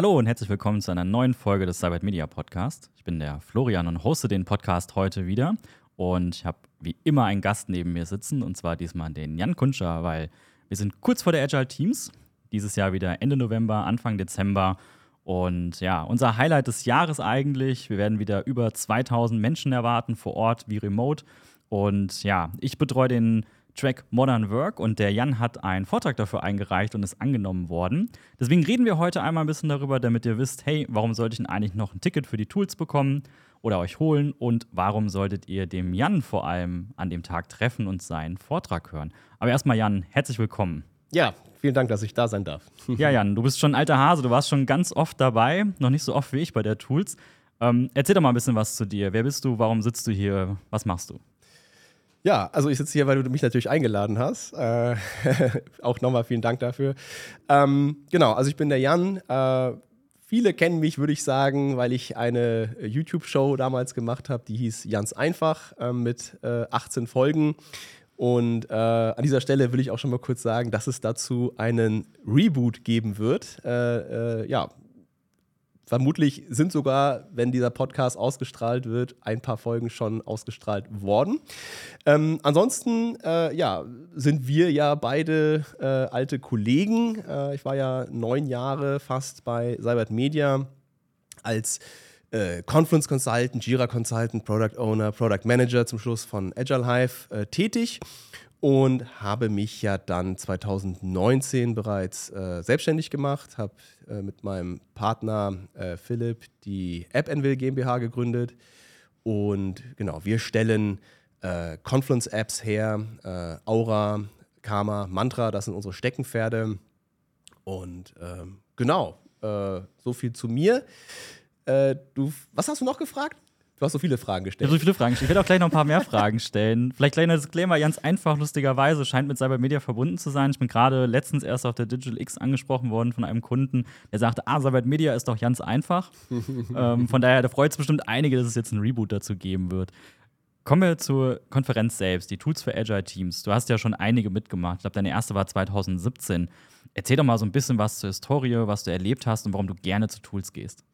Hallo und herzlich willkommen zu einer neuen Folge des Cybert Media Podcast. Ich bin der Florian und hoste den Podcast heute wieder. Und ich habe wie immer einen Gast neben mir sitzen, und zwar diesmal den Jan Kunscher, weil wir sind kurz vor der Agile Teams. Dieses Jahr wieder Ende November, Anfang Dezember. Und ja, unser Highlight des Jahres eigentlich. Wir werden wieder über 2000 Menschen erwarten, vor Ort wie remote. Und ja, ich betreue den Track Modern Work und der Jan hat einen Vortrag dafür eingereicht und ist angenommen worden. Deswegen reden wir heute einmal ein bisschen darüber, damit ihr wisst, hey, warum sollte ich denn eigentlich noch ein Ticket für die Tools bekommen oder euch holen und warum solltet ihr dem Jan vor allem an dem Tag treffen und seinen Vortrag hören. Aber erstmal Jan, herzlich willkommen. Ja, vielen Dank, dass ich da sein darf. ja, Jan, du bist schon ein alter Hase, du warst schon ganz oft dabei, noch nicht so oft wie ich bei der Tools. Ähm, erzähl doch mal ein bisschen was zu dir. Wer bist du? Warum sitzt du hier? Was machst du? Ja, also ich sitze hier, weil du mich natürlich eingeladen hast. Äh, auch nochmal vielen Dank dafür. Ähm, genau, also ich bin der Jan. Äh, viele kennen mich, würde ich sagen, weil ich eine YouTube-Show damals gemacht habe, die hieß Jans Einfach äh, mit 18 Folgen. Und äh, an dieser Stelle will ich auch schon mal kurz sagen, dass es dazu einen Reboot geben wird. Äh, äh, ja, Vermutlich sind sogar, wenn dieser Podcast ausgestrahlt wird, ein paar Folgen schon ausgestrahlt worden. Ähm, ansonsten, äh, ja, sind wir ja beide äh, alte Kollegen. Äh, ich war ja neun Jahre fast bei Cybert Media als äh, Conference Consultant, Jira Consultant, Product Owner, Product Manager zum Schluss von Agile Hive äh, tätig und habe mich ja dann 2019 bereits äh, selbstständig gemacht, habe äh, mit meinem Partner äh, Philipp die App Envil GmbH gegründet und genau, wir stellen äh, Confluence-Apps her, äh, Aura, Karma, Mantra, das sind unsere Steckenpferde und ähm, genau, äh, so viel zu mir. du, was hast du noch gefragt? Du hast so viele Fragen gestellt. Ich habe so viele Fragen gestellt. Ich werde auch gleich noch ein paar mehr Fragen stellen. Vielleicht gleich ein Disclaimer, ganz einfach, lustigerweise, scheint mit Cybermedia verbunden zu sein. Ich bin gerade letztens erst auf der Digital X angesprochen worden von einem Kunden, der sagte, ah, Cybermedia ist doch ganz einfach. ähm, von daher, da freut es bestimmt einige, dass es jetzt einen Reboot dazu geben wird. Kommen wir zur Konferenz selbst, die Tools für Agile Teams. Du hast ja schon einige mitgemacht. Ich glaube, deine erste war 2017. Erzähl doch mal so ein bisschen was zur Historie, was du erlebt hast und warum du gerne zu Tools gehst.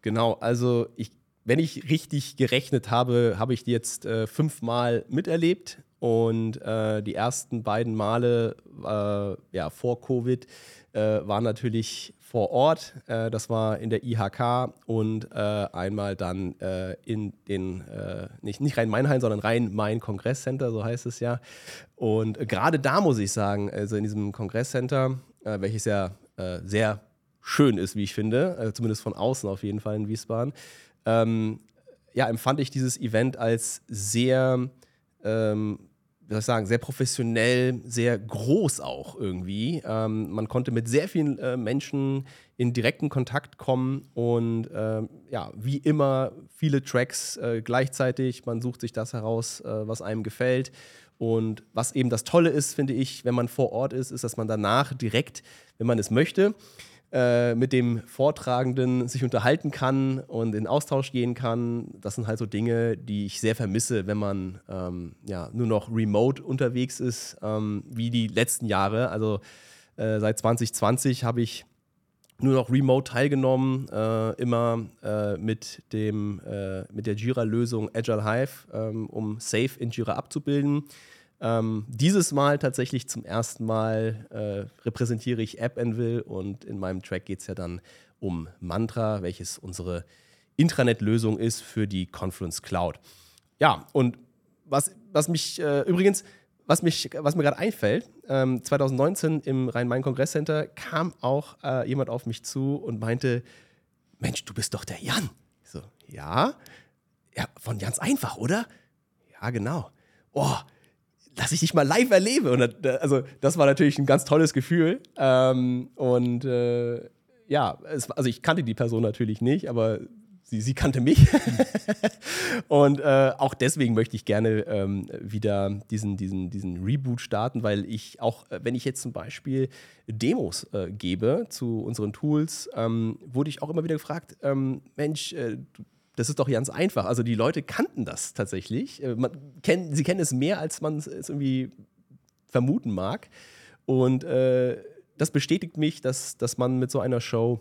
Genau, also ich wenn ich richtig gerechnet habe, habe ich die jetzt äh, fünfmal miterlebt. Und äh, die ersten beiden Male äh, ja, vor Covid äh, waren natürlich vor Ort. Äh, das war in der IHK und äh, einmal dann in den, nicht, nicht Rhein-Main-Hallen, sondern Rhein-Main-Kongresscenter, so heißt es ja. Und gerade da muss ich sagen, also in diesem Kongresscenter, welches ja sehr schön ist, wie ich finde, zumindest von außen auf jeden Fall in Wiesbaden, ähm, ja, empfand ich dieses Event als sehr, ähm, wie soll ich sagen, sehr professionell, sehr groß auch irgendwie. Ähm, man konnte mit sehr vielen äh, Menschen in direkten Kontakt kommen und ähm, ja, wie immer viele Tracks äh, gleichzeitig. Man sucht sich das heraus, äh, was einem gefällt. Und was eben das Tolle ist, finde ich, wenn man vor Ort ist, ist, dass man danach direkt, wenn man es möchte, äh, mit dem Vortragenden sich unterhalten kann und in Austausch gehen kann. Das sind halt so Dinge, die ich sehr vermisse, wenn man ähm, ja, nur noch remote unterwegs ist, ähm, wie die letzten Jahre. Also äh, seit 2020 habe ich nur noch remote teilgenommen, äh, immer äh, mit, dem, äh, mit der Jira-Lösung Agile Hive, ähm, um Safe in Jira abzubilden. Ähm, dieses Mal tatsächlich zum ersten Mal äh, repräsentiere ich App Anvil und in meinem Track geht es ja dann um Mantra, welches unsere Intranet-Lösung ist für die Confluence Cloud. Ja, und was, was mich äh, übrigens, was, mich, was mir gerade einfällt, ähm, 2019 im Rhein-Main-Kongresscenter kam auch äh, jemand auf mich zu und meinte, Mensch, du bist doch der Jan. Ich so, ja, ja, von Jans einfach, oder? Ja, genau. Oh, dass ich dich mal live erlebe. Und also, das war natürlich ein ganz tolles Gefühl. Ähm, und äh, ja, es, also ich kannte die Person natürlich nicht, aber sie, sie kannte mich. und äh, auch deswegen möchte ich gerne ähm, wieder diesen, diesen, diesen Reboot starten, weil ich auch, äh, wenn ich jetzt zum Beispiel Demos äh, gebe zu unseren Tools, ähm, wurde ich auch immer wieder gefragt, ähm, Mensch, äh, du das ist doch ganz einfach. Also die Leute kannten das tatsächlich. Äh, man kenn, sie kennen es mehr, als man es irgendwie vermuten mag. Und äh, das bestätigt mich, dass, dass man mit so einer Show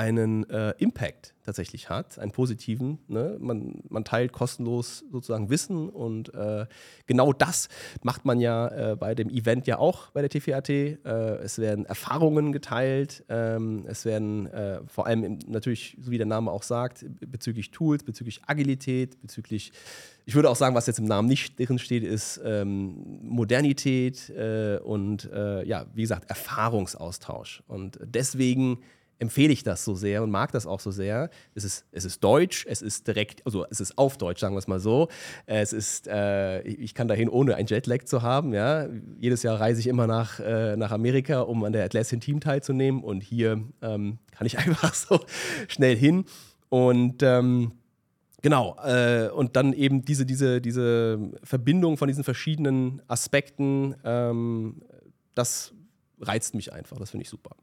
einen äh, Impact tatsächlich hat, einen positiven. Ne? Man, man teilt kostenlos sozusagen Wissen und äh, genau das macht man ja äh, bei dem Event ja auch bei der TVAT. Äh, es werden Erfahrungen geteilt, ähm, es werden äh, vor allem im, natürlich, so wie der Name auch sagt, bezüglich Tools, bezüglich Agilität, bezüglich, ich würde auch sagen, was jetzt im Namen nicht drin steht, ist ähm, Modernität äh, und ja, wie gesagt, Erfahrungsaustausch. Und deswegen empfehle ich das so sehr und mag das auch so sehr. Es ist, es ist deutsch, es ist direkt, also es ist auf Deutsch, sagen wir es mal so. Es ist, äh, ich kann dahin, ohne ein Jetlag zu haben. Ja. Jedes Jahr reise ich immer nach, äh, nach Amerika, um an der Atlassian Team teilzunehmen und hier ähm, kann ich einfach so schnell hin. Und ähm, Genau, äh, und dann eben diese, diese, diese Verbindung von diesen verschiedenen Aspekten, ähm, das reizt mich einfach, das finde ich super.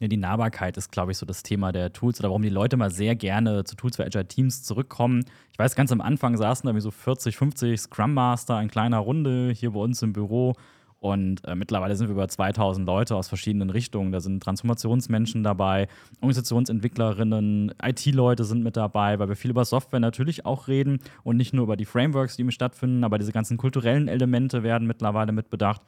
Ja, die Nahbarkeit ist, glaube ich, so das Thema der Tools oder warum die Leute mal sehr gerne zu Tools für Agile Teams zurückkommen. Ich weiß, ganz am Anfang saßen da wie so 40, 50 Scrum Master in kleiner Runde hier bei uns im Büro. Und äh, mittlerweile sind wir über 2000 Leute aus verschiedenen Richtungen. Da sind Transformationsmenschen dabei, Organisationsentwicklerinnen, IT-Leute sind mit dabei, weil wir viel über Software natürlich auch reden und nicht nur über die Frameworks, die stattfinden, aber diese ganzen kulturellen Elemente werden mittlerweile mit bedacht.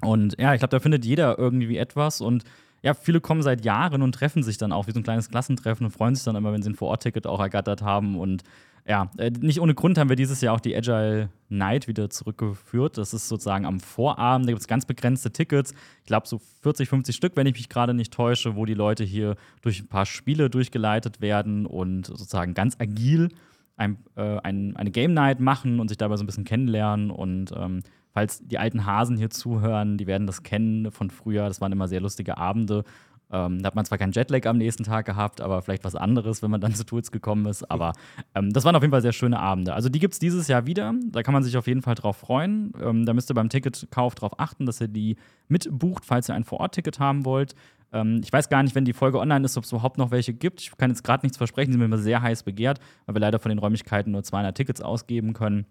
Und ja, ich glaube, da findet jeder irgendwie etwas und ja, viele kommen seit Jahren und treffen sich dann auch wie so ein kleines Klassentreffen und freuen sich dann immer, wenn sie ein Vor-Ort-Ticket auch ergattert haben. Und ja, äh, nicht ohne Grund haben wir dieses Jahr auch die Agile Night wieder zurückgeführt. Das ist sozusagen am Vorabend, da gibt es ganz begrenzte Tickets. Ich glaube, so 40, 50 Stück, wenn ich mich gerade nicht täusche, wo die Leute hier durch ein paar Spiele durchgeleitet werden und sozusagen ganz agil ein, äh, ein, eine Game Night machen und sich dabei so ein bisschen kennenlernen und ähm, falls die alten Hasen hier zuhören, die werden das kennen von früher. Das waren immer sehr lustige Abende. Ähm, da hat man zwar keinen Jetlag am nächsten Tag gehabt, aber vielleicht was anderes, wenn man dann zu Tools gekommen ist. Aber ähm, das waren auf jeden Fall sehr schöne Abende. Also die gibt es dieses Jahr wieder. Da kann man sich auf jeden Fall drauf freuen. Ähm, da müsst ihr beim Ticketkauf darauf achten, dass ihr die mitbucht, falls ihr ein Vor-Ort-Ticket haben wollt. Ähm, ich weiß gar nicht, wenn die Folge online ist, ob es überhaupt noch welche gibt. Ich kann jetzt gerade nichts versprechen. Die sind immer sehr heiß begehrt, weil wir leider von den Räumlichkeiten nur 200 Tickets ausgeben können.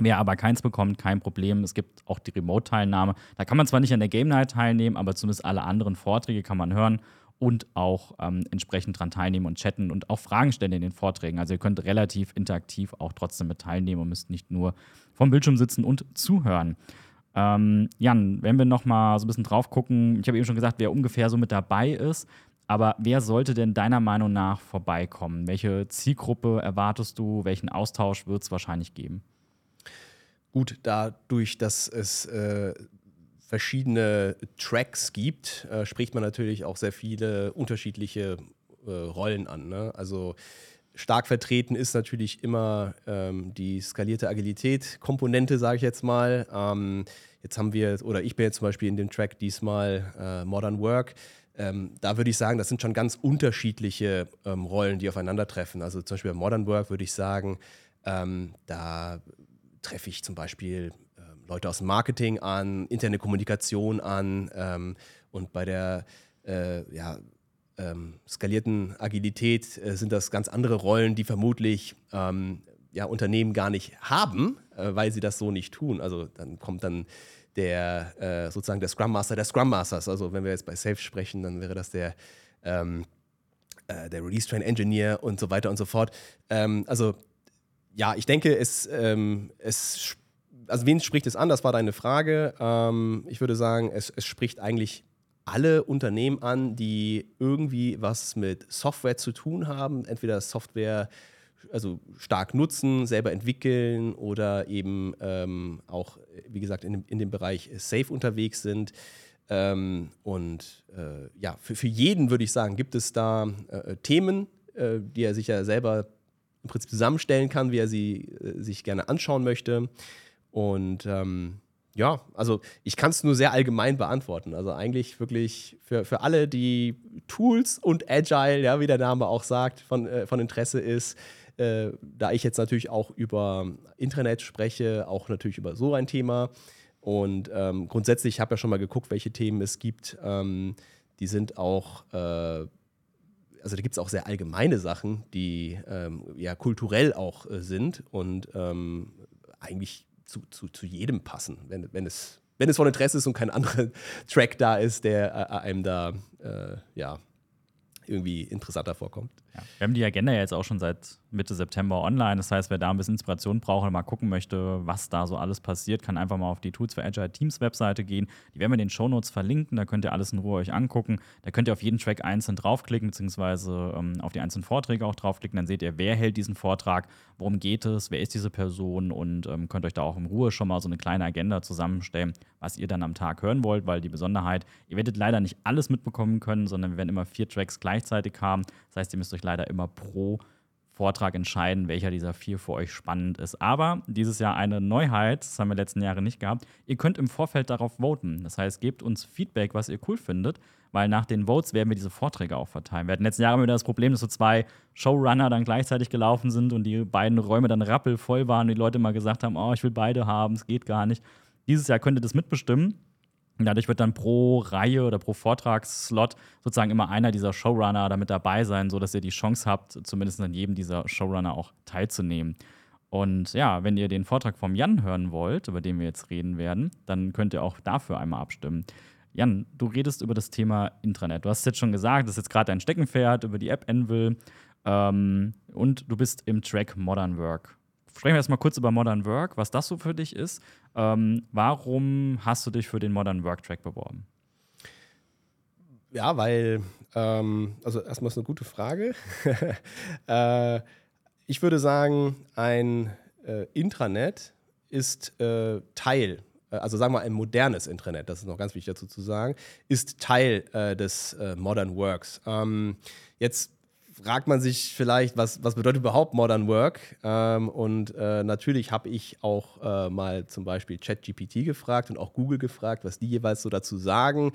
Wer aber keins bekommt, kein Problem. Es gibt auch die Remote-Teilnahme. Da kann man zwar nicht an der Game Night teilnehmen, aber zumindest alle anderen Vorträge kann man hören und auch ähm, entsprechend daran teilnehmen und chatten und auch Fragen stellen in den Vorträgen. Also ihr könnt relativ interaktiv auch trotzdem mit teilnehmen und müsst nicht nur vom Bildschirm sitzen und zuhören. Ähm, Jan, wenn wir noch mal so ein bisschen drauf gucken, ich habe eben schon gesagt, wer ungefähr so mit dabei ist, aber wer sollte denn deiner Meinung nach vorbeikommen? Welche Zielgruppe erwartest du? Welchen Austausch wird es wahrscheinlich geben? Gut, dadurch, dass es äh, verschiedene Tracks gibt, äh, spricht man natürlich auch sehr viele unterschiedliche äh, Rollen an. Ne? Also stark vertreten ist natürlich immer ähm, die skalierte Agilität-Komponente, sage ich jetzt mal. Ähm, jetzt haben wir, oder ich bin jetzt zum Beispiel in dem Track diesmal äh, Modern Work. Ähm, da würde ich sagen, das sind schon ganz unterschiedliche ähm, Rollen, die aufeinandertreffen. Also zum Beispiel bei Modern Work würde ich sagen, ähm, da treffe ich zum Beispiel äh, Leute aus dem Marketing an, interne Kommunikation an ähm, und bei der äh, ja, ähm, skalierten Agilität äh, sind das ganz andere Rollen, die vermutlich ähm, ja, Unternehmen gar nicht haben, äh, weil sie das so nicht tun. Also dann kommt dann der äh, sozusagen der Scrum Master der Scrum Masters. Also wenn wir jetzt bei Safe sprechen, dann wäre das der ähm, äh, der Release Train Engineer und so weiter und so fort. Ähm, also ja, ich denke, es, ähm, es, also wen spricht es an? Das war deine Frage. Ähm, ich würde sagen, es, es spricht eigentlich alle Unternehmen an, die irgendwie was mit Software zu tun haben, entweder Software also stark nutzen, selber entwickeln oder eben ähm, auch, wie gesagt, in dem, in dem Bereich Safe unterwegs sind. Ähm, und äh, ja, für, für jeden würde ich sagen, gibt es da äh, Themen, äh, die er sich ja selber im Prinzip zusammenstellen kann, wie er sie äh, sich gerne anschauen möchte. Und ähm, ja, also ich kann es nur sehr allgemein beantworten. Also eigentlich wirklich für, für alle, die Tools und Agile, ja, wie der Name auch sagt, von, äh, von Interesse ist. Äh, da ich jetzt natürlich auch über Internet spreche, auch natürlich über so ein Thema. Und ähm, grundsätzlich habe ich ja schon mal geguckt, welche Themen es gibt. Ähm, die sind auch äh, also da gibt es auch sehr allgemeine Sachen, die ähm, ja kulturell auch äh, sind und ähm, eigentlich zu, zu, zu jedem passen, wenn, wenn, es, wenn es von Interesse ist und kein anderer Track da ist, der äh, einem da äh, ja, irgendwie interessanter vorkommt. Ja. Wir haben die Agenda jetzt auch schon seit Mitte September online. Das heißt, wer da ein bisschen Inspiration braucht und mal gucken möchte, was da so alles passiert, kann einfach mal auf die Tools for Agile Teams Webseite gehen. Die werden wir in den Shownotes verlinken. Da könnt ihr alles in Ruhe euch angucken. Da könnt ihr auf jeden Track einzeln draufklicken, beziehungsweise ähm, auf die einzelnen Vorträge auch draufklicken. Dann seht ihr, wer hält diesen Vortrag, worum geht es, wer ist diese Person und ähm, könnt euch da auch in Ruhe schon mal so eine kleine Agenda zusammenstellen, was ihr dann am Tag hören wollt, weil die Besonderheit, ihr werdet leider nicht alles mitbekommen können, sondern wir werden immer vier Tracks gleichzeitig haben. Das heißt, ihr müsst euch leider immer pro Vortrag entscheiden, welcher dieser vier für euch spannend ist. Aber dieses Jahr eine Neuheit, das haben wir letzten Jahre nicht gehabt. Ihr könnt im Vorfeld darauf voten. Das heißt, gebt uns Feedback, was ihr cool findet, weil nach den Votes werden wir diese Vorträge auch verteilen. Wir hatten letzten Jahre wieder das Problem, dass so zwei Showrunner dann gleichzeitig gelaufen sind und die beiden Räume dann rappelvoll waren und die Leute mal gesagt haben, oh, ich will beide haben, es geht gar nicht. Dieses Jahr könnt ihr das mitbestimmen. Dadurch wird dann pro Reihe oder pro Vortragsslot sozusagen immer einer dieser Showrunner damit dabei sein, sodass ihr die Chance habt, zumindest an jedem dieser Showrunner auch teilzunehmen. Und ja, wenn ihr den Vortrag vom Jan hören wollt, über den wir jetzt reden werden, dann könnt ihr auch dafür einmal abstimmen. Jan, du redest über das Thema Intranet. Du hast es jetzt schon gesagt, das ist jetzt gerade dein Steckenpferd über die App Anvil ähm, und du bist im Track Modern Work sprechen wir erstmal kurz über Modern Work, was das so für dich ist. Ähm, warum hast du dich für den Modern Work Track beworben? Ja, weil, ähm, also erstmal ist eine gute Frage. äh, ich würde sagen, ein äh, Intranet ist äh, Teil, äh, also sagen wir ein modernes Intranet, das ist noch ganz wichtig dazu zu sagen, ist Teil äh, des äh, Modern Works. Ähm, jetzt fragt man sich vielleicht, was, was bedeutet überhaupt Modern Work? Ähm, und äh, natürlich habe ich auch äh, mal zum Beispiel ChatGPT gefragt und auch Google gefragt, was die jeweils so dazu sagen.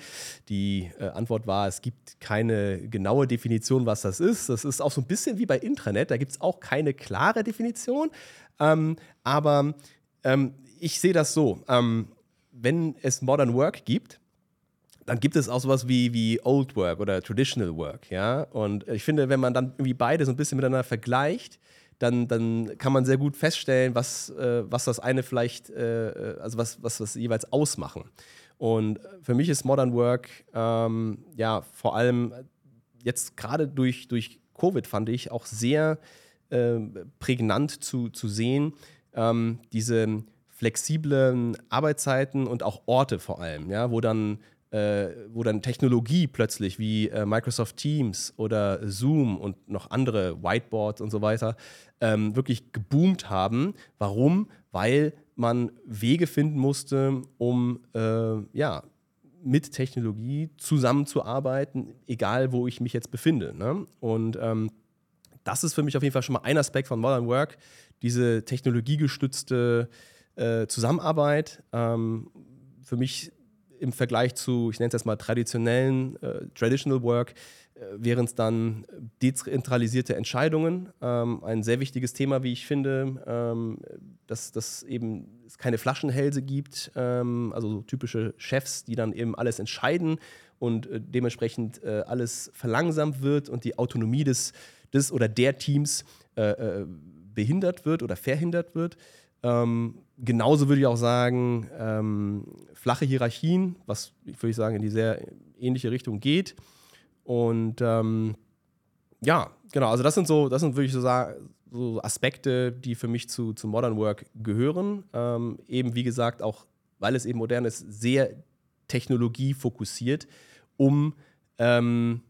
Die äh, Antwort war, es gibt keine genaue Definition, was das ist. Das ist auch so ein bisschen wie bei Intranet, da gibt es auch keine klare Definition. Ähm, aber ähm, ich sehe das so, ähm, wenn es Modern Work gibt, dann gibt es auch sowas wie, wie Old Work oder Traditional Work, ja. Und ich finde, wenn man dann irgendwie beide so ein bisschen miteinander vergleicht, dann, dann kann man sehr gut feststellen, was, äh, was das eine vielleicht, äh, also was, was das jeweils ausmachen. Und für mich ist Modern Work ähm, ja vor allem jetzt gerade durch, durch Covid fand ich auch sehr äh, prägnant zu, zu sehen, ähm, diese flexiblen Arbeitszeiten und auch Orte vor allem, ja, wo dann äh, wo dann Technologie plötzlich wie äh, Microsoft Teams oder Zoom und noch andere Whiteboards und so weiter ähm, wirklich geboomt haben. Warum? Weil man Wege finden musste, um äh, ja, mit Technologie zusammenzuarbeiten, egal wo ich mich jetzt befinde. Ne? Und ähm, das ist für mich auf jeden Fall schon mal ein Aspekt von Modern Work, diese technologiegestützte äh, Zusammenarbeit. Ähm, für mich im Vergleich zu, ich nenne es jetzt mal traditionellen äh, Traditional Work, äh, wären es dann dezentralisierte Entscheidungen. Ähm, ein sehr wichtiges Thema, wie ich finde, ähm, dass, dass eben es keine Flaschenhälse gibt, ähm, also so typische Chefs, die dann eben alles entscheiden und äh, dementsprechend äh, alles verlangsamt wird und die Autonomie des, des oder der Teams äh, äh, behindert wird oder verhindert wird. Ähm, genauso würde ich auch sagen, ähm, flache Hierarchien, was würde ich sagen in die sehr ähnliche Richtung geht. Und ähm, ja, genau, also das sind so, das sind würde so so Aspekte, die für mich zu, zu Modern Work gehören. Ähm, eben wie gesagt, auch weil es eben modern ist, sehr technologiefokussiert, um ähm,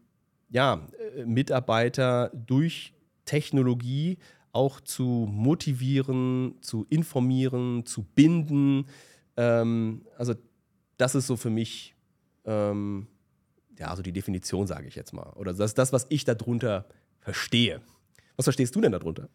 ja, äh, Mitarbeiter durch Technologie auch zu motivieren, zu informieren, zu binden. Ähm, also das ist so für mich ähm, ja, also die Definition, sage ich jetzt mal. Oder das ist das, was ich darunter verstehe. Was verstehst du denn darunter?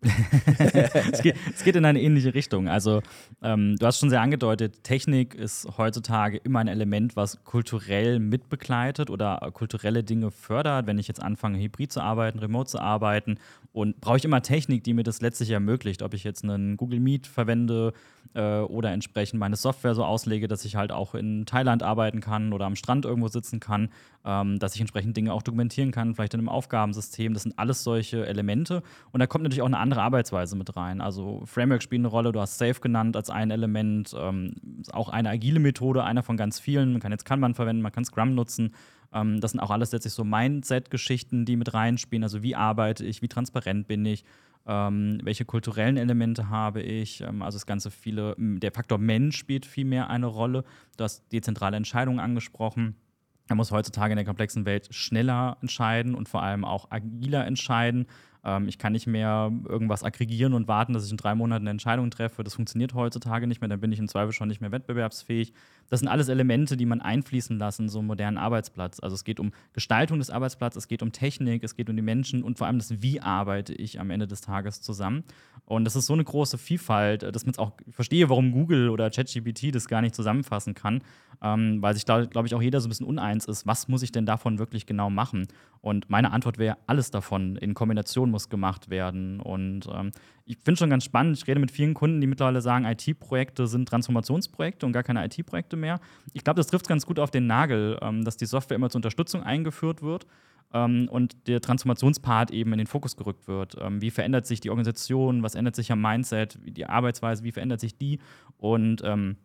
es, geht, es, geht, in eine ähnliche Richtung. Also, ähm, du hast schon sehr angedeutet, Technik ist heutzutage immer ein Element, was kulturell mitbegleitet oder kulturelle Dinge fördert. Wenn ich jetzt anfange, hybrid zu arbeiten, remote zu arbeiten und brauche ich immer Technik, die mir das letztlich ermöglicht, ob ich jetzt einen Google Meet verwende äh, oder entsprechend meine Software so auslege, dass ich halt auch in Thailand arbeiten kann oder am Strand irgendwo sitzen kann, ähm, dass ich entsprechend Dinge auch dokumentieren kann, vielleicht in einem Aufgabensystem. Das sind alles solche Elemente. Und da kommt natürlich auch eine andere Arbeitsweise mit rein. Also Framework spielt eine Rolle, du hast Safe genannt als ein Element, ähm, ist auch eine agile Methode, einer von ganz vielen. Man kann jetzt Kanban verwenden, man kann Scrum nutzen. Ähm, das sind auch alles letztlich so Mindset-Geschichten, die mit reinspielen. Also wie arbeite ich, wie transparent bin ich, ähm, welche kulturellen Elemente habe ich. Ähm, also das Ganze viele, der Faktor Mensch spielt viel mehr eine Rolle. Du hast dezentrale Entscheidungen angesprochen. Man muss heutzutage in der komplexen Welt schneller entscheiden und vor allem auch agiler entscheiden. Ähm, ich kann nicht mehr irgendwas aggregieren und warten, dass ich in drei Monaten eine Entscheidung treffe. Das funktioniert heutzutage nicht mehr. Dann bin ich im Zweifel schon nicht mehr wettbewerbsfähig. Das sind alles Elemente, die man einfließen lassen in so einen modernen Arbeitsplatz. Also es geht um Gestaltung des Arbeitsplatzes, es geht um Technik, es geht um die Menschen und vor allem das, wie arbeite ich am Ende des Tages zusammen. Und das ist so eine große Vielfalt, dass man es auch verstehe, warum Google oder ChatGPT das gar nicht zusammenfassen kann, ähm, weil sich da, glaube ich, auch jeder so ein bisschen uneins ist, was muss ich denn davon wirklich genau machen? Und meine Antwort wäre, alles davon in Kombination muss gemacht werden. Und ähm, ich finde schon ganz spannend, ich rede mit vielen Kunden, die mittlerweile sagen, IT-Projekte sind Transformationsprojekte und gar keine IT-Projekte mehr. Ich glaube, das trifft ganz gut auf den Nagel, ähm, dass die Software immer zur Unterstützung eingeführt wird ähm, und der Transformationspart eben in den Fokus gerückt wird. Ähm, wie verändert sich die Organisation, was ändert sich am Mindset, die Arbeitsweise, wie verändert sich die? Und ähm,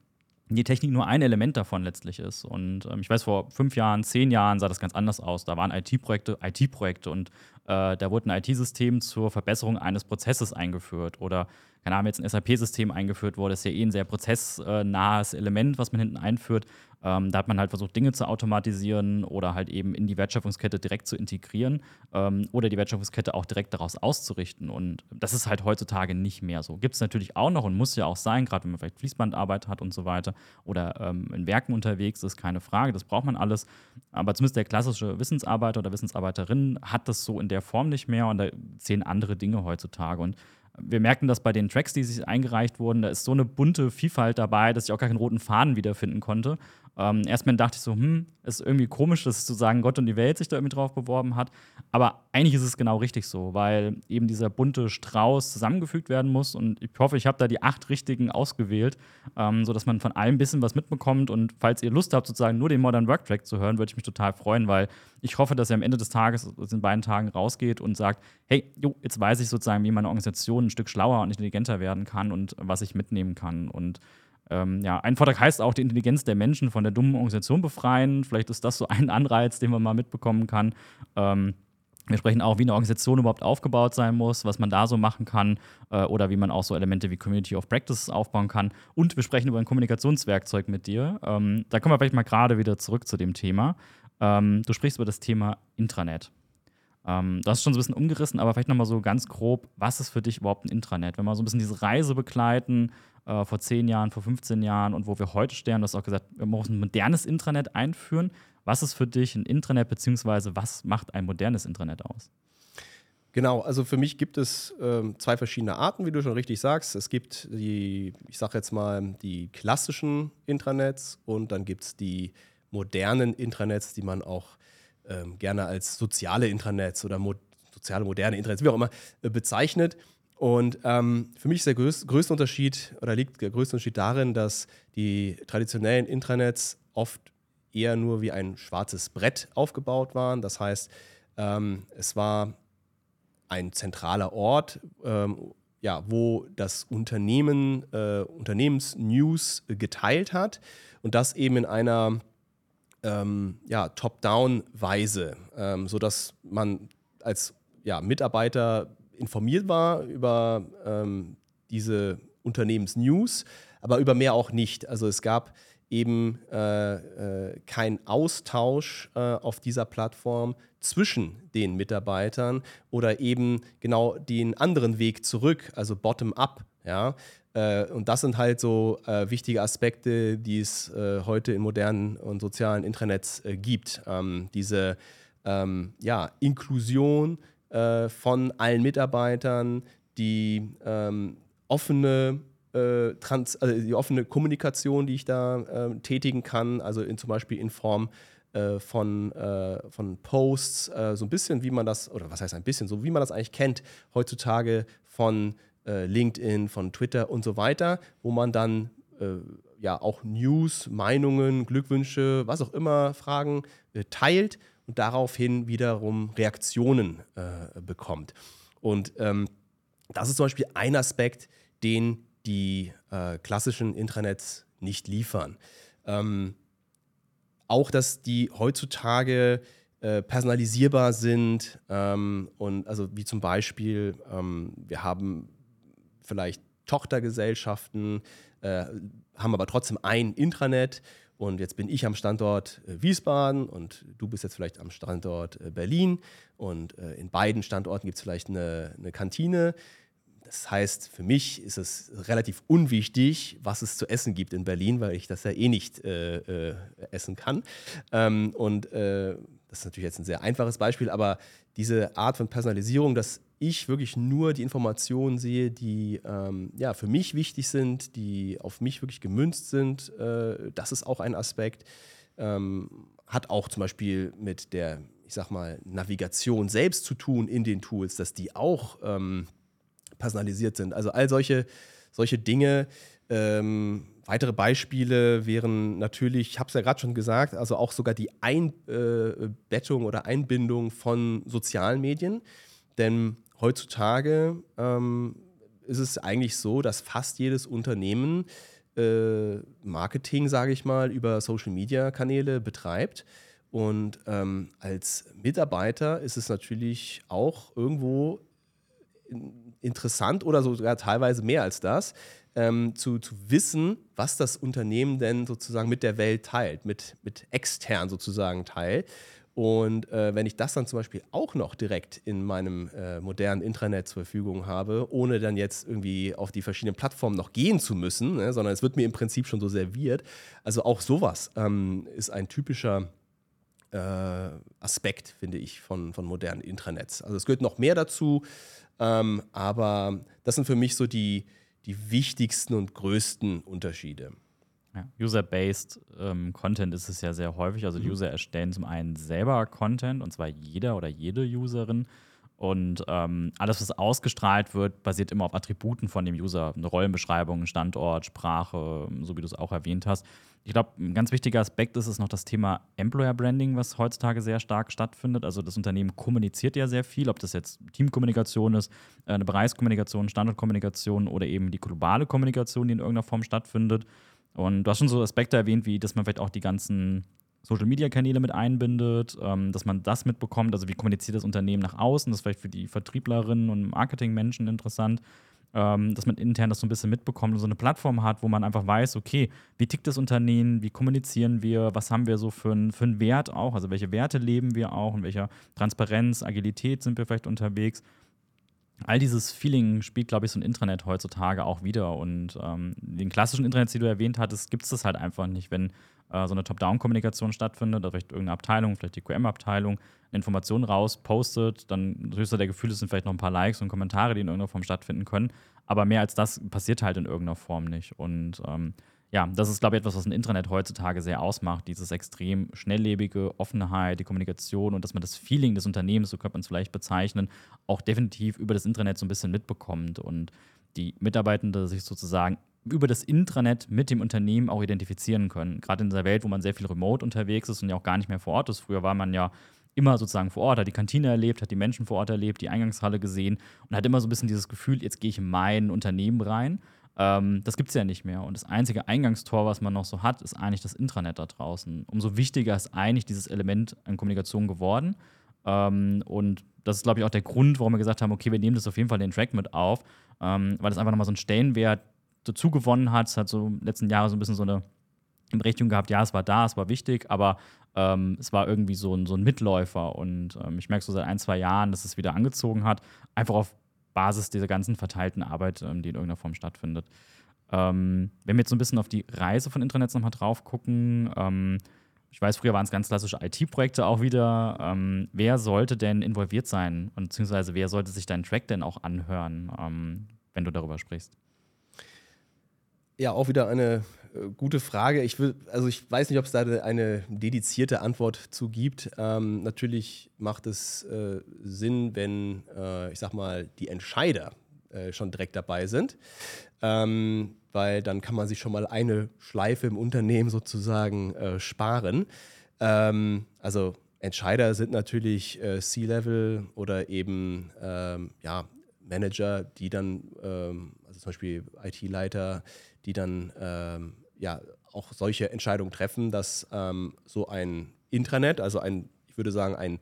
die Technik nur ein Element davon letztlich ist. Und ähm, ich weiß, vor fünf Jahren, zehn Jahren sah das ganz anders aus. Da waren IT-Projekte IT-Projekte und äh, da wurde ein IT-System zur Verbesserung eines Prozesses eingeführt oder keine Ahnung, jetzt ein SAP-System eingeführt wurde, ist ja eh ein sehr prozessnahes Element, was man hinten einführt. Ähm, da hat man halt versucht, Dinge zu automatisieren oder halt eben in die Wertschöpfungskette direkt zu integrieren ähm, oder die Wertschöpfungskette auch direkt daraus auszurichten. Und das ist halt heutzutage nicht mehr so. Gibt es natürlich auch noch und muss ja auch sein, gerade wenn man vielleicht Fließbandarbeit hat und so weiter oder ähm, in Werken unterwegs ist, keine Frage, das braucht man alles. Aber zumindest der klassische Wissensarbeiter oder Wissensarbeiterin hat das so in der Form nicht mehr und da zählen andere Dinge heutzutage. Und wir merken das bei den Tracks, die sich eingereicht wurden. Da ist so eine bunte Vielfalt dabei, dass ich auch gar keinen roten Faden wiederfinden konnte. Ähm, erstmal dachte ich so, hm, ist irgendwie komisch, dass sozusagen Gott und die Welt sich da irgendwie drauf beworben hat. Aber eigentlich ist es genau richtig so, weil eben dieser bunte Strauß zusammengefügt werden muss. Und ich hoffe, ich habe da die acht richtigen ausgewählt, ähm, sodass man von allem ein bisschen was mitbekommt. Und falls ihr Lust habt, sozusagen nur den Modern Work Track zu hören, würde ich mich total freuen, weil ich hoffe, dass ihr am Ende des Tages in beiden Tagen rausgeht und sagt, hey, jo, jetzt weiß ich sozusagen, wie meine Organisation ein Stück schlauer und intelligenter werden kann und was ich mitnehmen kann. Und ähm, ja, ein Vortrag heißt auch die Intelligenz der Menschen von der dummen Organisation befreien. Vielleicht ist das so ein Anreiz, den man mal mitbekommen kann. Ähm, wir sprechen auch, wie eine Organisation überhaupt aufgebaut sein muss, was man da so machen kann äh, oder wie man auch so Elemente wie Community of Practice aufbauen kann. Und wir sprechen über ein Kommunikationswerkzeug mit dir. Ähm, da kommen wir vielleicht mal gerade wieder zurück zu dem Thema. Ähm, du sprichst über das Thema Intranet. Ähm, hast schon so ein bisschen umgerissen, aber vielleicht nochmal so ganz grob, was ist für dich überhaupt ein Intranet? Wenn wir so ein bisschen diese Reise begleiten, äh, vor 10 Jahren, vor 15 Jahren und wo wir heute stehen. Du hast auch gesagt, wir müssen ein modernes Intranet einführen. Was ist für dich ein Intranet, beziehungsweise was macht ein modernes Intranet aus? Genau, also für mich gibt es ähm, zwei verschiedene Arten, wie du schon richtig sagst. Es gibt die, ich sage jetzt mal, die klassischen Intranets und dann gibt es die modernen Intranets, die man auch ähm, gerne als soziale Intranets oder mo soziale moderne Intranets, wie auch immer, äh, bezeichnet. Und ähm, für mich ist der größ größte Unterschied oder liegt der größte Unterschied darin, dass die traditionellen Intranets oft eher nur wie ein schwarzes Brett aufgebaut waren. Das heißt, ähm, es war ein zentraler Ort, ähm, ja, wo das Unternehmen äh, Unternehmensnews geteilt hat und das eben in einer ähm, ja, Top-Down-Weise, ähm, sodass man als ja, Mitarbeiter informiert war über ähm, diese Unternehmensnews, aber über mehr auch nicht. Also es gab eben äh, äh, keinen Austausch äh, auf dieser Plattform zwischen den Mitarbeitern oder eben genau den anderen Weg zurück, also bottom-up. Ja? Äh, und das sind halt so äh, wichtige Aspekte, die es äh, heute in modernen und sozialen Intranets gibt. Ähm, diese ähm, ja, Inklusion, äh, von allen Mitarbeitern, die ähm, offene äh, Trans also die offene Kommunikation, die ich da äh, tätigen kann, also in, zum Beispiel in Form äh, von, äh, von Posts, äh, so ein bisschen wie man das, oder was heißt ein bisschen, so wie man das eigentlich kennt, heutzutage von LinkedIn, von Twitter und so weiter, wo man dann ja auch News, Meinungen, Glückwünsche, was auch immer, Fragen teilt und daraufhin wiederum Reaktionen äh, bekommt. Und ähm, das ist zum Beispiel ein Aspekt, den die äh, klassischen Intranets nicht liefern. Ähm, auch, dass die heutzutage äh, personalisierbar sind ähm, und also wie zum Beispiel, ähm, wir haben vielleicht Tochtergesellschaften, äh, haben aber trotzdem ein Intranet und jetzt bin ich am Standort äh, Wiesbaden und du bist jetzt vielleicht am Standort äh, Berlin und äh, in beiden Standorten gibt es vielleicht eine, eine Kantine das heißt, für mich ist es relativ unwichtig, was es zu essen gibt in Berlin, weil ich das ja eh nicht äh, essen kann. Ähm, und äh, das ist natürlich jetzt ein sehr einfaches Beispiel, aber diese Art von Personalisierung, dass ich wirklich nur die Informationen sehe, die ähm, ja, für mich wichtig sind, die auf mich wirklich gemünzt sind, äh, das ist auch ein Aspekt. Ähm, hat auch zum Beispiel mit der, ich sag mal, Navigation selbst zu tun in den Tools, dass die auch ähm, personalisiert sind. Also all solche, solche Dinge. Ähm, weitere Beispiele wären natürlich, ich habe es ja gerade schon gesagt, also auch sogar die Einbettung oder Einbindung von sozialen Medien. Denn heutzutage ähm, ist es eigentlich so, dass fast jedes Unternehmen äh, Marketing, sage ich mal, über Social-Media-Kanäle betreibt. Und ähm, als Mitarbeiter ist es natürlich auch irgendwo interessant oder sogar teilweise mehr als das, ähm, zu, zu wissen, was das Unternehmen denn sozusagen mit der Welt teilt, mit, mit extern sozusagen teilt. Und äh, wenn ich das dann zum Beispiel auch noch direkt in meinem äh, modernen Intranet zur Verfügung habe, ohne dann jetzt irgendwie auf die verschiedenen Plattformen noch gehen zu müssen, ne, sondern es wird mir im Prinzip schon so serviert. Also auch sowas ähm, ist ein typischer äh, Aspekt, finde ich, von, von modernen Intranets. Also es gehört noch mehr dazu. Ähm, aber das sind für mich so die, die wichtigsten und größten Unterschiede. Ja, User-based ähm, Content ist es ja sehr häufig. Also die mhm. User erstellen zum einen selber Content, und zwar jeder oder jede Userin. Und ähm, alles, was ausgestrahlt wird, basiert immer auf Attributen von dem User. Eine Rollenbeschreibung, Standort, Sprache, so wie du es auch erwähnt hast. Ich glaube, ein ganz wichtiger Aspekt ist es noch das Thema Employer Branding, was heutzutage sehr stark stattfindet. Also das Unternehmen kommuniziert ja sehr viel, ob das jetzt Teamkommunikation ist, äh, eine Bereichskommunikation, Standortkommunikation oder eben die globale Kommunikation, die in irgendeiner Form stattfindet. Und du hast schon so Aspekte erwähnt, wie dass man vielleicht auch die ganzen Social Media Kanäle mit einbindet, ähm, dass man das mitbekommt. Also, wie kommuniziert das Unternehmen nach außen? Das ist vielleicht für die Vertrieblerinnen und Marketingmenschen interessant ähm, dass man intern das so ein bisschen mitbekommt und so eine Plattform hat, wo man einfach weiß, okay, wie tickt das Unternehmen, wie kommunizieren wir, was haben wir so für, ein, für einen Wert auch, also welche Werte leben wir auch, in welcher Transparenz, Agilität sind wir vielleicht unterwegs. All dieses Feeling spielt, glaube ich, so ein Intranet heutzutage auch wieder. Und ähm, den klassischen Intranets, die du erwähnt hattest, gibt es das halt einfach nicht, wenn äh, so eine Top-Down-Kommunikation stattfindet, oder vielleicht irgendeine Abteilung, vielleicht die QM-Abteilung, Informationen raus, postet, dann höchster der Gefühle sind vielleicht noch ein paar Likes und Kommentare, die in irgendeiner Form stattfinden können. Aber mehr als das passiert halt in irgendeiner Form nicht. Und ähm, ja, das ist, glaube ich, etwas, was ein Internet heutzutage sehr ausmacht. Dieses extrem schnelllebige, Offenheit, die Kommunikation und dass man das Feeling des Unternehmens, so könnte man es vielleicht bezeichnen, auch definitiv über das Internet so ein bisschen mitbekommt und die Mitarbeitende sich sozusagen über das Intranet mit dem Unternehmen auch identifizieren können. Gerade in dieser Welt, wo man sehr viel remote unterwegs ist und ja auch gar nicht mehr vor Ort ist. Früher war man ja immer sozusagen vor Ort, hat die Kantine erlebt, hat die Menschen vor Ort erlebt, die Eingangshalle gesehen und hat immer so ein bisschen dieses Gefühl, jetzt gehe ich in mein Unternehmen rein. Ähm, das gibt es ja nicht mehr. Und das einzige Eingangstor, was man noch so hat, ist eigentlich das Intranet da draußen. Umso wichtiger ist eigentlich dieses Element an Kommunikation geworden. Ähm, und das ist, glaube ich, auch der Grund, warum wir gesagt haben, okay, wir nehmen das auf jeden Fall den Track mit auf, ähm, weil das einfach nochmal so einen Stellenwert dazu gewonnen hat. Es hat so in den letzten Jahren so ein bisschen so eine Berechtigung gehabt, ja, es war da, es war wichtig, aber ähm, es war irgendwie so ein, so ein Mitläufer. Und ähm, ich merke so seit ein, zwei Jahren, dass es wieder angezogen hat, einfach auf Basis dieser ganzen verteilten Arbeit, ähm, die in irgendeiner Form stattfindet. Ähm, wenn wir jetzt so ein bisschen auf die Reise von Intranets nochmal drauf gucken, ähm, ich weiß, früher waren es ganz klassische IT-Projekte auch wieder. Ähm, wer sollte denn involviert sein? Und beziehungsweise wer sollte sich deinen Track denn auch anhören, wenn du darüber sprichst? Ja, auch wieder eine gute Frage. Ich will, also ich weiß nicht, ob es da eine dedizierte Antwort zu gibt. Ähm, natürlich macht es äh, Sinn, wenn, äh, ich sag mal, die Entscheider äh, schon direkt dabei sind. Ähm, weil dann kann man sich schon mal eine Schleife im Unternehmen sozusagen äh, sparen. Ähm, also Entscheider sind natürlich äh, C-Level oder eben ähm, ja, Manager, die dann, ähm, also zum Beispiel IT-Leiter, die dann ähm, ja auch solche Entscheidungen treffen, dass ähm, so ein Intranet, also ein, ich würde sagen, ein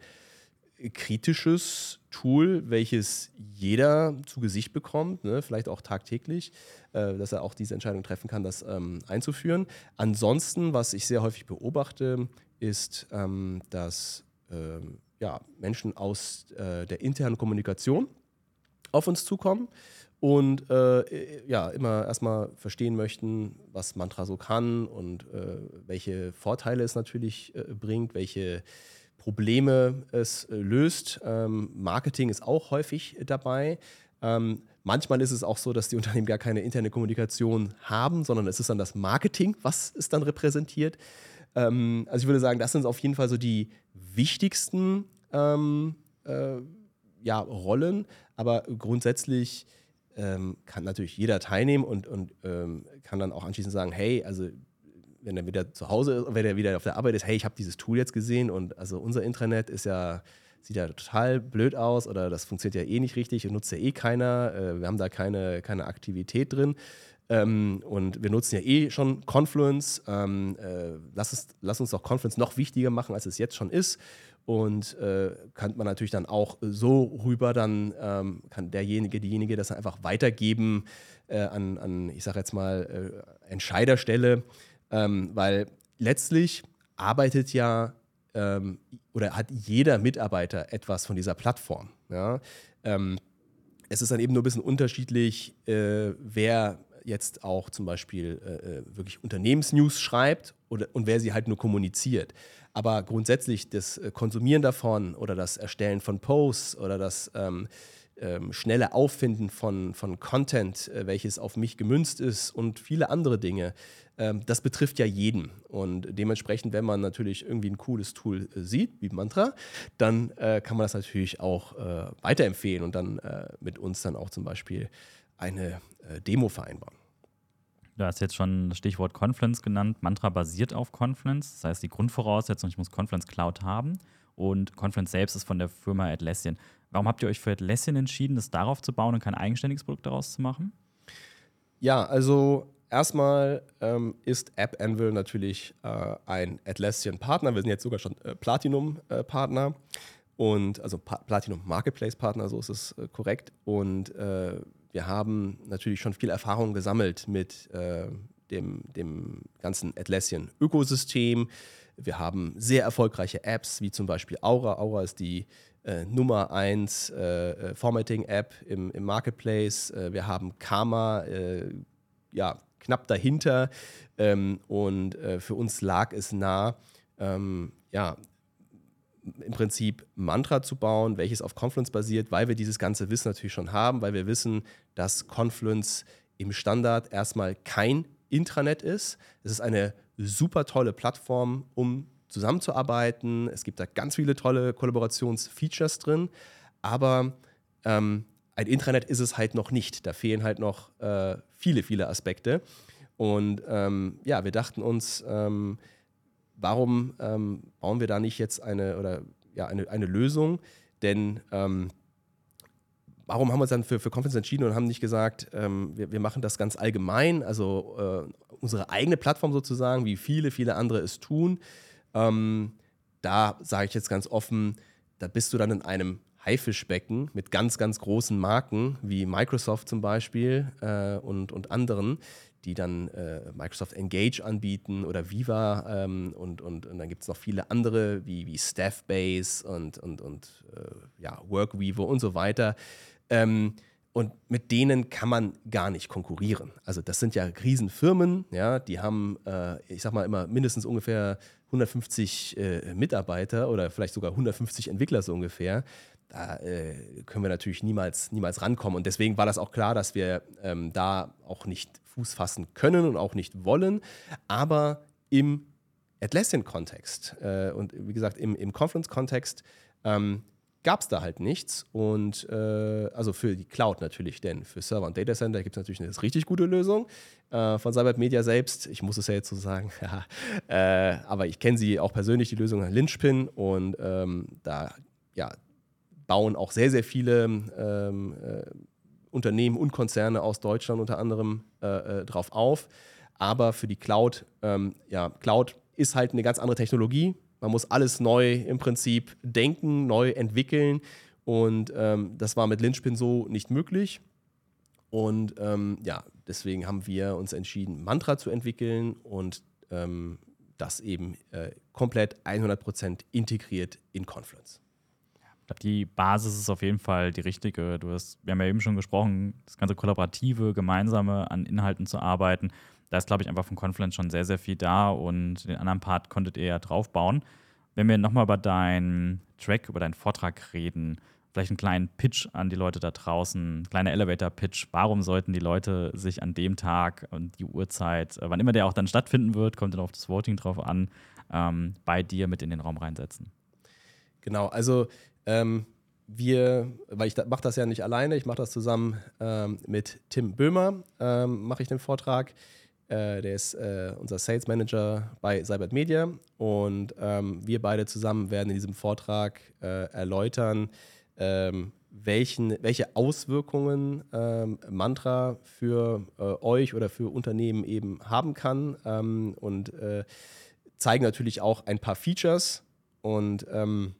kritisches Tool, welches jeder zu Gesicht bekommt, ne, vielleicht auch tagtäglich, äh, dass er auch diese Entscheidung treffen kann, das ähm, einzuführen. Ansonsten, was ich sehr häufig beobachte, ist, ähm, dass ähm, ja, Menschen aus äh, der internen Kommunikation auf uns zukommen und äh, ja, immer erstmal verstehen möchten, was Mantra so kann und äh, welche Vorteile es natürlich äh, bringt, welche Probleme es äh, löst. Ähm, Marketing ist auch häufig dabei. Ähm, manchmal ist es auch so, dass die Unternehmen gar keine interne Kommunikation haben, sondern es ist dann das Marketing, was es dann repräsentiert. Ähm, also ich würde sagen, das sind auf jeden Fall so die wichtigsten ähm, äh, ja, Rollen, aber grundsätzlich ähm, kann natürlich jeder teilnehmen und, und ähm, kann dann auch anschließend sagen, hey, also wenn er wieder zu Hause ist, wenn er wieder auf der Arbeit ist, hey, ich habe dieses Tool jetzt gesehen und also unser Intranet ist ja, sieht ja total blöd aus oder das funktioniert ja eh nicht richtig und nutzt ja eh keiner. Äh, wir haben da keine, keine Aktivität drin. Ähm, und wir nutzen ja eh schon Confluence. Ähm, äh, lass, es, lass uns doch Confluence noch wichtiger machen, als es jetzt schon ist. Und äh, kann man natürlich dann auch so rüber, dann ähm, kann derjenige, diejenige das einfach weitergeben äh, an, an, ich sage jetzt mal, äh, Entscheiderstelle ähm, weil letztlich arbeitet ja ähm, oder hat jeder Mitarbeiter etwas von dieser Plattform. Ja? Ähm, es ist dann eben nur ein bisschen unterschiedlich, äh, wer jetzt auch zum Beispiel äh, äh wirklich Unternehmensnews schreibt oder, und wer sie halt nur kommuniziert. Aber grundsätzlich das äh, Konsumieren davon oder das Erstellen von Posts oder das ähm, ähm, schnelle Auffinden von, von Content, äh, welches auf mich gemünzt ist und viele andere Dinge, ähm, das betrifft ja jeden. Und dementsprechend, wenn man natürlich irgendwie ein cooles Tool äh, sieht, wie Mantra, dann äh, kann man das natürlich auch äh, weiterempfehlen und dann mit uns dann auch zum Beispiel eine äh, Demo vereinbaren. Du hast jetzt schon das Stichwort Confluence genannt. Mantra basiert auf Confluence. Das heißt, die Grundvoraussetzung, ich muss Confluence Cloud haben. Und Confluence selbst ist von der Firma Atlassian. Warum habt ihr euch für Atlassian entschieden, das darauf zu bauen und kein eigenständiges Produkt daraus zu machen? Ja, also erstmal ähm, ist App Anvil natürlich äh, ein Atlassian-Partner. Wir sind jetzt sogar schon äh, Platinum-Partner äh, und also pa Platinum Marketplace-Partner, so ist es äh, korrekt. Und äh, wir haben natürlich schon viel Erfahrung gesammelt mit äh, dem, dem ganzen Atlassian-Ökosystem. Wir haben sehr erfolgreiche Apps, wie zum Beispiel Aura. Aura ist die äh, Nummer 1 äh, äh, Formatting-App im, im Marketplace. Äh, wir haben Karma, äh, ja, knapp dahinter. Ähm, und für uns lag es nah, ähm, ja, im Prinzip Mantra zu bauen, welches auf Confluence basiert, weil wir dieses ganze Wissen natürlich schon haben, weil wir wissen, dass Confluence im Standard erstmal kein Intranet ist. Es ist eine super tolle Plattform, um zusammenzuarbeiten. Es gibt da ganz viele tolle Kollaborationsfeatures drin, aber ähm, ein Intranet ist es halt noch nicht. Da fehlen halt noch äh, viele, viele Aspekte. Und ähm, ja, wir dachten uns, ähm, warum ähm, bauen wir da nicht jetzt eine oder ja, eine, eine Lösung? Denn ähm, warum haben wir uns dann für, für Conference entschieden und haben nicht gesagt, ähm, wir, wir, machen das ganz allgemein, also äh, unsere eigene Plattform sozusagen, wie viele, viele andere es tun. Ähm, da sage ich jetzt ganz offen, da bist du dann in einem Haifischbecken mit ganz, ganz großen Marken wie Microsoft zum Beispiel äh, und, und anderen, die dann äh, Microsoft Engage anbieten oder Viva ähm, und, und, und dann gibt es noch viele andere wie, wie Staffbase und, und, und äh, ja, Workweaver und so weiter. Ähm, und mit denen kann man gar nicht konkurrieren. Also das sind ja Riesenfirmen, ja, die haben, äh, ich sag mal immer mindestens ungefähr 150 äh, Mitarbeiter oder vielleicht sogar 150 Entwickler so ungefähr. Da äh, können wir natürlich niemals, niemals rankommen. Und deswegen war das auch klar, dass wir ähm, da auch nicht Fuß fassen können und auch nicht wollen. Aber im Atlassian-Kontext äh, und wie gesagt im, im Conference-Kontext ähm, gab es da halt nichts. Und äh, also für die Cloud natürlich, denn für Server und Data Center gibt es natürlich eine richtig gute Lösung äh, von Cybert Media selbst. Ich muss es ja jetzt so sagen, äh, aber ich kenne sie auch persönlich, die Lösung Lynchpin. Und ähm, da ja, bauen auch sehr, sehr viele ähm, äh, Unternehmen und Konzerne aus Deutschland unter anderem äh, äh, drauf auf. Aber für die Cloud, ähm, ja, Cloud ist halt eine ganz andere Technologie. Man muss alles neu im Prinzip denken, neu entwickeln. Und ähm, das war mit Lynchpin so nicht möglich. Und ähm, ja, deswegen haben wir uns entschieden, Mantra zu entwickeln und ähm, das eben äh, komplett 100% integriert in Confluence. Glaube, die Basis ist auf jeden Fall die richtige. Du hast, wir haben ja eben schon gesprochen, das ganze Kollaborative, Gemeinsame an Inhalten zu arbeiten. Da ist, glaube ich, einfach von Confluence schon sehr, sehr viel da und den anderen Part konntet ihr ja draufbauen. Wenn wir nochmal über deinen Track, über deinen Vortrag reden, vielleicht einen kleinen Pitch an die Leute da draußen, kleiner Elevator-Pitch. Warum sollten die Leute sich an dem Tag und die Uhrzeit, äh, wann immer der auch dann stattfinden wird, kommt dann auf das Voting drauf an, ähm, bei dir mit in den Raum reinsetzen? Genau, also ähm, wir, weil ich da, mache das ja nicht alleine, ich mache das zusammen ähm, mit Tim Böhmer, ähm, mache ich den Vortrag. Äh, der ist äh, unser Sales Manager bei Cybert Media. Und ähm, wir beide zusammen werden in diesem Vortrag äh, erläutern, ähm, welchen, welche Auswirkungen ähm, Mantra für äh, euch oder für Unternehmen eben haben kann. Ähm, und äh, zeigen natürlich auch ein paar Features. Und ähm,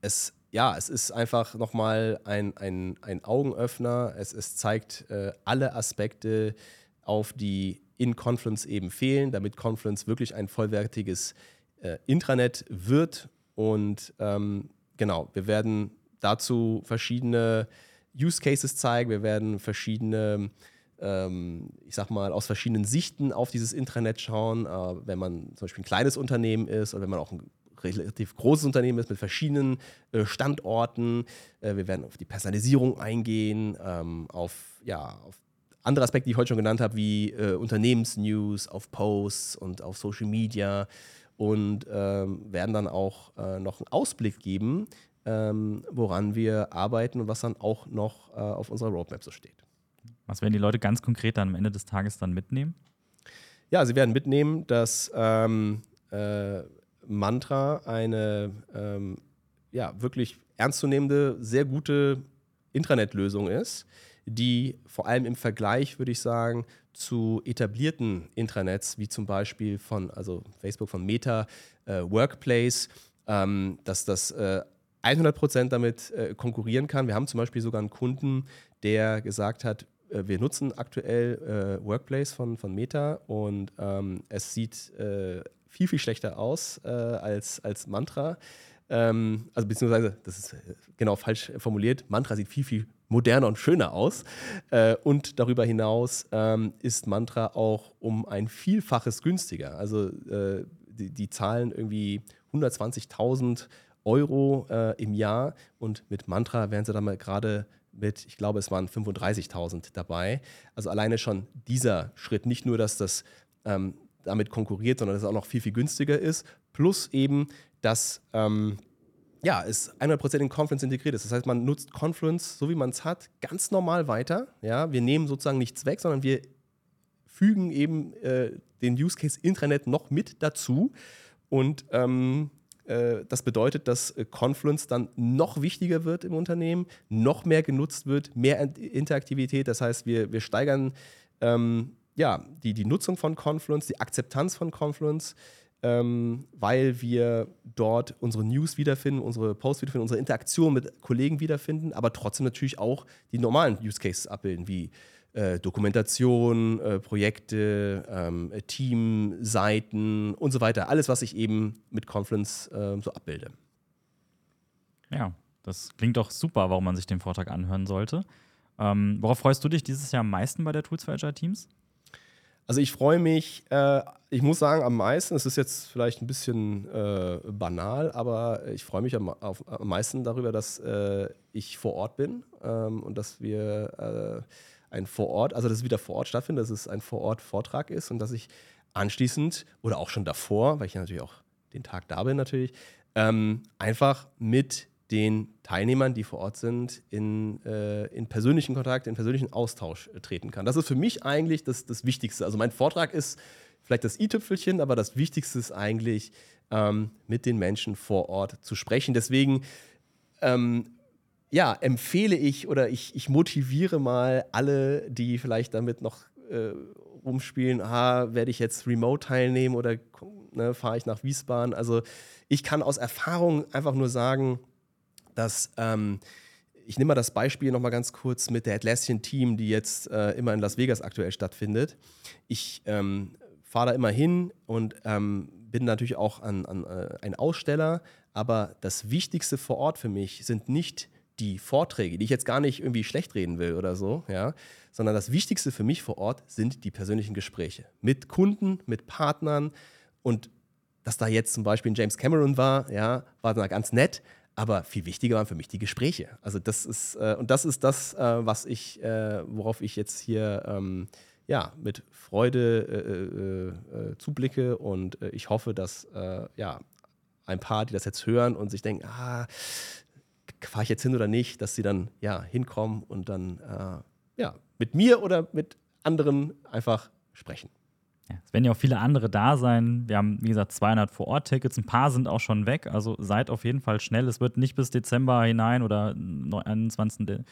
es ja, es ist einfach nochmal ein, ein, ein Augenöffner. Es, es zeigt äh, alle Aspekte auf, die in Confluence eben fehlen, damit Confluence wirklich ein vollwertiges äh, Intranet wird. Und ähm, genau, wir werden dazu verschiedene Use Cases zeigen. Wir werden verschiedene, ähm, ich sag mal, aus verschiedenen Sichten auf dieses Intranet schauen. Äh, wenn man zum Beispiel ein kleines Unternehmen ist oder wenn man auch ein relativ großes Unternehmen ist mit verschiedenen äh, Standorten. Äh, wir werden auf die Personalisierung eingehen, ähm, auf, ja, auf andere Aspekte, die ich heute schon genannt habe, wie äh, Unternehmensnews, auf Posts und auf Social Media und ähm, werden dann auch noch einen Ausblick geben, ähm, woran wir arbeiten und was dann auch noch auf unserer Roadmap so steht. Was werden die Leute ganz konkret dann am Ende des Tages dann mitnehmen? Ja, sie werden mitnehmen, dass ähm, äh, Mantra eine ähm, ja, wirklich ernstzunehmende, sehr gute Intranet-Lösung ist, die vor allem im Vergleich, würde ich sagen, zu etablierten Intranets, wie zum Beispiel von also Facebook, von Meta, äh, Workplace, ähm, dass das äh, 100% damit äh, konkurrieren kann. Wir haben zum Beispiel sogar einen Kunden, der gesagt hat, äh, wir nutzen aktuell äh, Workplace von, von Meta und ähm, es sieht äh, viel, viel schlechter aus äh, als, als Mantra. Ähm, also beziehungsweise, das ist äh, genau falsch formuliert, Mantra sieht viel, viel moderner und schöner aus. und darüber hinaus ähm, ist Mantra auch um ein Vielfaches günstiger. Also die, die zahlen irgendwie 120.000 Euro äh, im Jahr und mit Mantra wären sie dann mal gerade mit, ich glaube, es waren 35.000 dabei. Also alleine schon dieser Schritt, nicht nur, dass das ähm, damit konkurriert, sondern dass es auch noch viel, viel günstiger ist, plus eben, dass ähm, ja, es 100% in Confluence integriert ist. Das heißt, man nutzt Confluence, so wie man es hat, ganz normal weiter. Ja, wir nehmen sozusagen nichts weg, sondern wir fügen eben äh, den Use Case Intranet noch mit dazu und ähm, äh, das bedeutet, dass äh, Confluence dann noch wichtiger wird im Unternehmen, noch mehr genutzt wird, mehr Interaktivität. Das heißt, wir, wir steigern ähm, ja, die, die Nutzung von Confluence, die Akzeptanz von Confluence, ähm, weil wir dort unsere News wiederfinden, unsere Posts wiederfinden, unsere Interaktion mit Kollegen wiederfinden, aber trotzdem natürlich auch die normalen Use Cases abbilden, wie äh, Dokumentation, äh, Projekte, ähm, Teamseiten und so weiter. Alles, was ich eben mit Confluence äh, so abbilde. Ja, das klingt doch super, warum man sich den Vortrag anhören sollte. Ähm, worauf freust du dich dieses Jahr am meisten bei der Tools for Agile Teams? Also ich freue mich, äh, ich muss sagen, am meisten, es ist jetzt vielleicht ein bisschen äh, banal, aber ich freue mich am, auf, am, meisten darüber, dass äh, ich vor Ort bin ähm, und dass wir ein Vorort, also dass es wieder vor Ort stattfindet, dass es ein Vorort-Vortrag ist und dass ich anschließend oder auch schon davor, weil ich ja natürlich auch den Tag da bin natürlich, ähm, einfach mit den Teilnehmern, die vor Ort sind, in, äh, in persönlichen Kontakt, in persönlichen Austausch äh, treten kann. Das ist für mich eigentlich das, das Wichtigste. Also mein Vortrag ist vielleicht das i-Tüpfelchen, aber das Wichtigste ist eigentlich, ähm, mit den Menschen vor Ort zu sprechen. Deswegen ähm, ja, empfehle ich oder ich, ich motiviere mal alle, die vielleicht damit noch äh, rumspielen, ah, werde ich jetzt remote teilnehmen oder ne, fahre ich nach Wiesbaden. Also ich kann aus Erfahrung einfach nur sagen, dass ähm, ich nehme mal das Beispiel nochmal ganz kurz mit der Atlassian Team, die jetzt äh, immer in Las Vegas aktuell stattfindet. Ich ähm, fahre da immer hin und ähm, bin natürlich auch an, an äh, ein Aussteller, aber das Wichtigste vor Ort für mich sind nicht die Vorträge, die ich jetzt gar nicht irgendwie schlecht reden will oder so, ja, sondern das Wichtigste für mich vor Ort sind die persönlichen Gespräche mit Kunden, mit Partnern und dass da jetzt zum Beispiel James Cameron war, ja, war da ganz nett, aber viel wichtiger waren für mich die Gespräche. Also das ist äh, und das ist das, äh, was ich, äh, worauf ich jetzt hier ähm, ja mit Freude äh, äh, äh, zublicke und ich hoffe, dass ja ein paar, die das jetzt hören und sich denken, ah, fahre ich jetzt hin oder nicht, dass sie dann ja hinkommen und dann ja mit mir oder mit anderen einfach sprechen. Es werden ja auch viele andere da sein. Wir haben, wie gesagt, 200 Vor-Ort-Tickets. Ein paar sind auch schon weg. Also seid auf jeden Fall schnell. Es wird nicht bis Dezember hinein oder 21.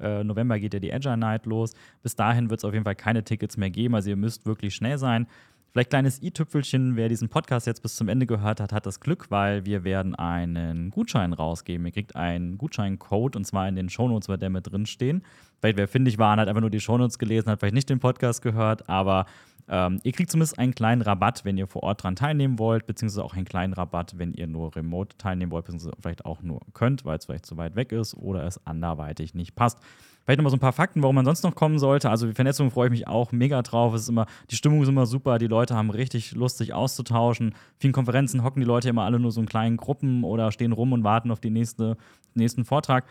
Äh, November geht ja die Agile Night los. Bis dahin wird es auf jeden Fall keine Tickets mehr geben. Also ihr müsst wirklich schnell sein. Vielleicht kleines i-Tüpfelchen, wer diesen Podcast jetzt bis zum Ende gehört hat, hat das Glück, weil wir werden einen Gutschein rausgeben. Ihr kriegt einen Gutscheincode und zwar in den Shownotes wird der mit drin stehen. Vielleicht wer findig war und hat einfach nur die Shownotes gelesen, hat vielleicht nicht den Podcast gehört, aber ähm, ihr kriegt zumindest einen kleinen Rabatt, wenn ihr vor Ort dran teilnehmen wollt, beziehungsweise auch einen kleinen Rabatt, wenn ihr nur remote teilnehmen wollt, beziehungsweise vielleicht auch nur könnt, weil es vielleicht zu weit weg ist oder es anderweitig nicht passt. Vielleicht nochmal so ein paar Fakten, warum man sonst noch kommen sollte. Also die Vernetzung freue ich mich auch mega drauf. Es ist immer, die Stimmung ist immer super, die Leute haben richtig Lust, sich auszutauschen. Vielen Konferenzen hocken die Leute immer alle nur so in kleinen Gruppen oder stehen rum und warten auf den nächste, nächsten Vortrag.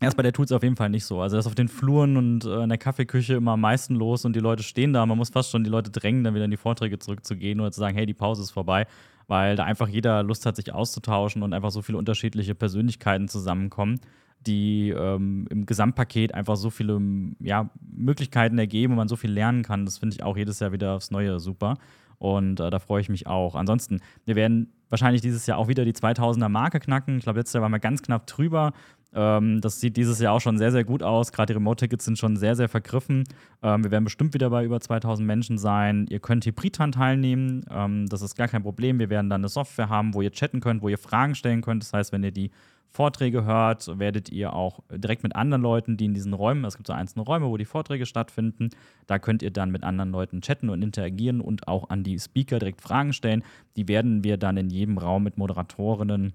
Erst bei der tut es auf jeden Fall nicht so. Also, das ist auf den Fluren und äh, in der Kaffeeküche immer am meisten los und die Leute stehen da. Man muss fast schon die Leute drängen, dann wieder in die Vorträge zurückzugehen oder zu sagen, hey, die Pause ist vorbei, weil da einfach jeder Lust hat, sich auszutauschen und einfach so viele unterschiedliche Persönlichkeiten zusammenkommen die ähm, im Gesamtpaket einfach so viele ja, Möglichkeiten ergeben und man so viel lernen kann. Das finde ich auch jedes Jahr wieder aufs Neue super. Und äh, da freue ich mich auch. Ansonsten, wir werden wahrscheinlich dieses Jahr auch wieder die 2000er Marke knacken. Ich glaube, letztes Jahr waren wir ganz knapp drüber. Ähm, das sieht dieses Jahr auch schon sehr, sehr gut aus. Gerade die Remote-Tickets sind schon sehr, sehr vergriffen. Ähm, wir werden bestimmt wieder bei über 2000 Menschen sein. Ihr könnt hybrid teilnehmen. Ähm, das ist gar kein Problem. Wir werden dann eine Software haben, wo ihr chatten könnt, wo ihr Fragen stellen könnt. Das heißt, wenn ihr die Vorträge hört, werdet ihr auch direkt mit anderen Leuten, die in diesen Räumen, es gibt so einzelne Räume, wo die Vorträge stattfinden, da könnt ihr dann mit anderen Leuten chatten und interagieren und auch an die Speaker direkt Fragen stellen. Die werden wir dann in jedem Raum mit Moderatorinnen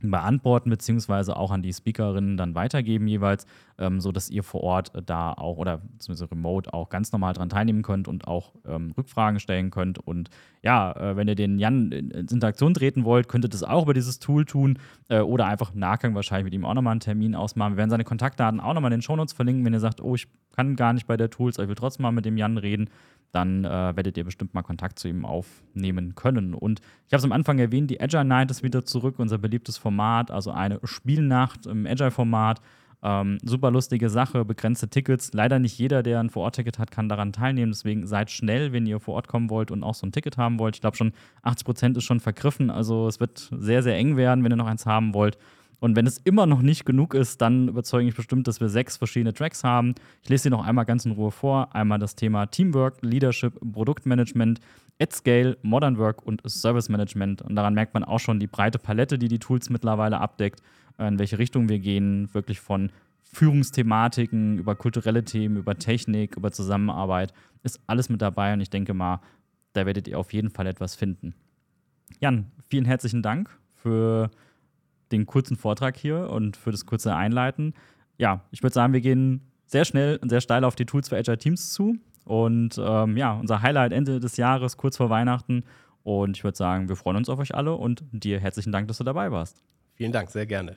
beantworten, beziehungsweise auch an die Speakerinnen dann weitergeben jeweils, ähm, sodass ihr vor Ort da auch oder zumindest remote auch ganz normal dran teilnehmen könnt und auch ähm, Rückfragen stellen könnt. Und ja, äh, wenn ihr den Jan in Interaktion treten wollt, könnt ihr das auch über dieses Tool tun äh, oder einfach im Nachgang wahrscheinlich mit ihm auch nochmal einen Termin ausmachen. Wir werden seine Kontaktdaten auch nochmal in den Shownotes verlinken, wenn ihr sagt, oh, ich kann gar nicht bei der Tools, aber ich will trotzdem mal mit dem Jan reden dann äh, werdet ihr bestimmt mal Kontakt zu ihm aufnehmen können. Und ich habe es am Anfang erwähnt, die Agile Night ist wieder zurück, unser beliebtes Format, also eine Spielnacht im Agile-Format. Ähm, super lustige Sache, begrenzte Tickets. Leider nicht jeder, der ein Vor-Ort-Ticket hat, kann daran teilnehmen. Deswegen seid schnell, wenn ihr vor Ort kommen wollt und auch so ein Ticket haben wollt. Ich glaube schon 80 Prozent ist schon vergriffen. Also es wird sehr, sehr eng werden, wenn ihr noch eins haben wollt. Und wenn es immer noch nicht genug ist, dann überzeuge ich bestimmt, dass wir sechs verschiedene Tracks haben. Ich lese sie noch einmal ganz in Ruhe vor. Einmal das Thema Teamwork, Leadership, Produktmanagement, at Scale, Modern Work und Service Management. Und daran merkt man auch schon die breite Palette, die die Tools mittlerweile abdeckt, in welche Richtung wir gehen, wirklich von Führungsthematiken über kulturelle Themen, über Technik, über Zusammenarbeit, ist alles mit dabei und ich denke mal, da werdet ihr auf jeden Fall etwas finden. Jan, vielen herzlichen Dank für den kurzen Vortrag hier und für das kurze Einleiten. Ja, ich würde sagen, wir gehen sehr schnell und sehr steil auf die Tools für Agile Teams zu. Und ähm, ja, unser Highlight Ende des Jahres, kurz vor Weihnachten. Und ich würde sagen, wir freuen uns auf euch alle und dir herzlichen Dank, dass du dabei warst. Vielen Dank, sehr gerne.